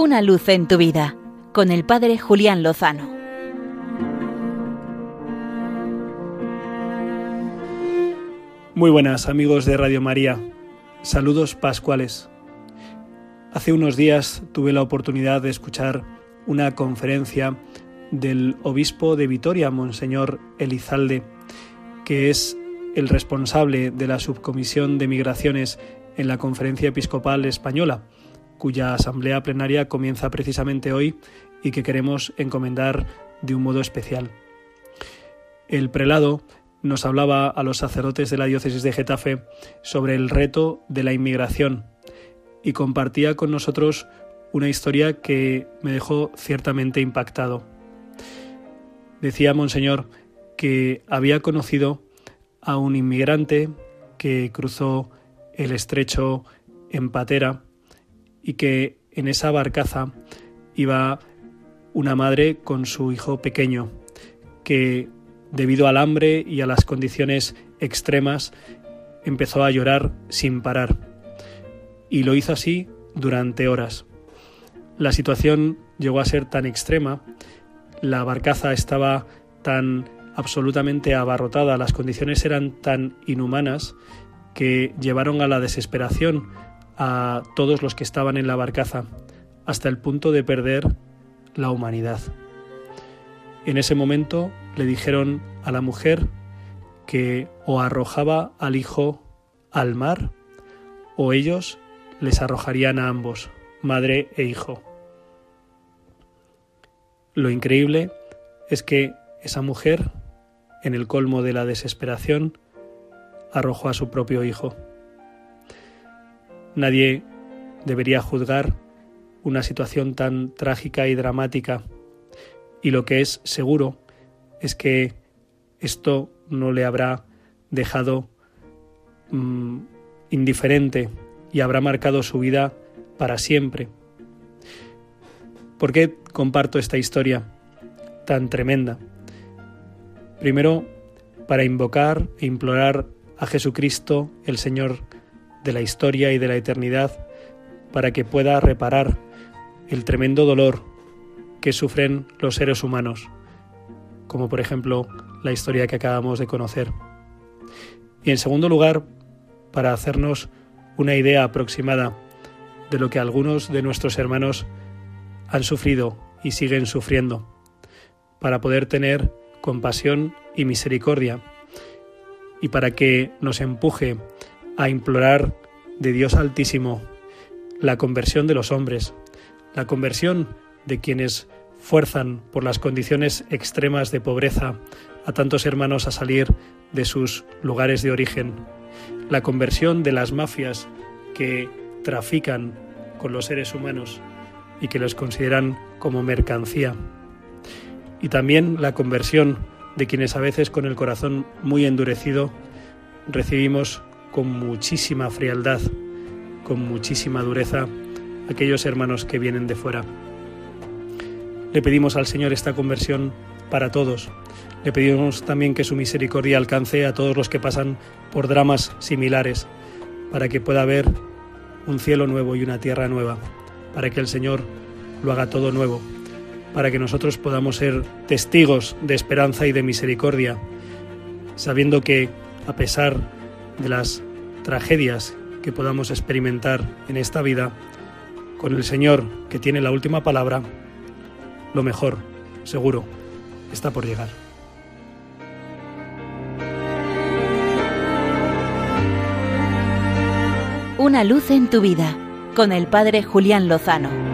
Una luz en tu vida con el Padre Julián Lozano. Muy buenas amigos de Radio María. Saludos pascuales. Hace unos días tuve la oportunidad de escuchar una conferencia del obispo de Vitoria, Monseñor Elizalde, que es el responsable de la subcomisión de migraciones en la Conferencia Episcopal Española, cuya asamblea plenaria comienza precisamente hoy y que queremos encomendar de un modo especial. El prelado nos hablaba a los sacerdotes de la diócesis de Getafe sobre el reto de la inmigración y compartía con nosotros una historia que me dejó ciertamente impactado. Decía Monseñor que había conocido a un inmigrante que cruzó el estrecho en patera y que en esa barcaza iba una madre con su hijo pequeño, que debido al hambre y a las condiciones extremas empezó a llorar sin parar. Y lo hizo así durante horas. La situación llegó a ser tan extrema, la barcaza estaba tan absolutamente abarrotada, las condiciones eran tan inhumanas que llevaron a la desesperación a todos los que estaban en la barcaza, hasta el punto de perder la humanidad. En ese momento le dijeron a la mujer que o arrojaba al hijo al mar o ellos les arrojarían a ambos, madre e hijo. Lo increíble es que esa mujer, en el colmo de la desesperación, arrojó a su propio hijo. Nadie debería juzgar una situación tan trágica y dramática y lo que es seguro es que esto no le habrá dejado mm, indiferente y habrá marcado su vida para siempre. ¿Por qué comparto esta historia tan tremenda? Primero, para invocar e implorar a Jesucristo, el Señor de la historia y de la eternidad para que pueda reparar el tremendo dolor que sufren los seres humanos, como por ejemplo la historia que acabamos de conocer. Y en segundo lugar, para hacernos una idea aproximada de lo que algunos de nuestros hermanos han sufrido y siguen sufriendo, para poder tener compasión y misericordia, y para que nos empuje a implorar de Dios Altísimo la conversión de los hombres, la conversión de quienes fuerzan por las condiciones extremas de pobreza a tantos hermanos a salir de sus lugares de origen, la conversión de las mafias que trafican con los seres humanos y que los consideran como mercancía, y también la conversión de quienes a veces con el corazón muy endurecido recibimos con muchísima frialdad, con muchísima dureza, aquellos hermanos que vienen de fuera. Le pedimos al Señor esta conversión para todos. Le pedimos también que su misericordia alcance a todos los que pasan por dramas similares, para que pueda haber un cielo nuevo y una tierra nueva, para que el Señor lo haga todo nuevo, para que nosotros podamos ser testigos de esperanza y de misericordia, sabiendo que, a pesar de las tragedias que podamos experimentar en esta vida, con el Señor, que tiene la última palabra, lo mejor, seguro, está por llegar. Una luz en tu vida, con el Padre Julián Lozano.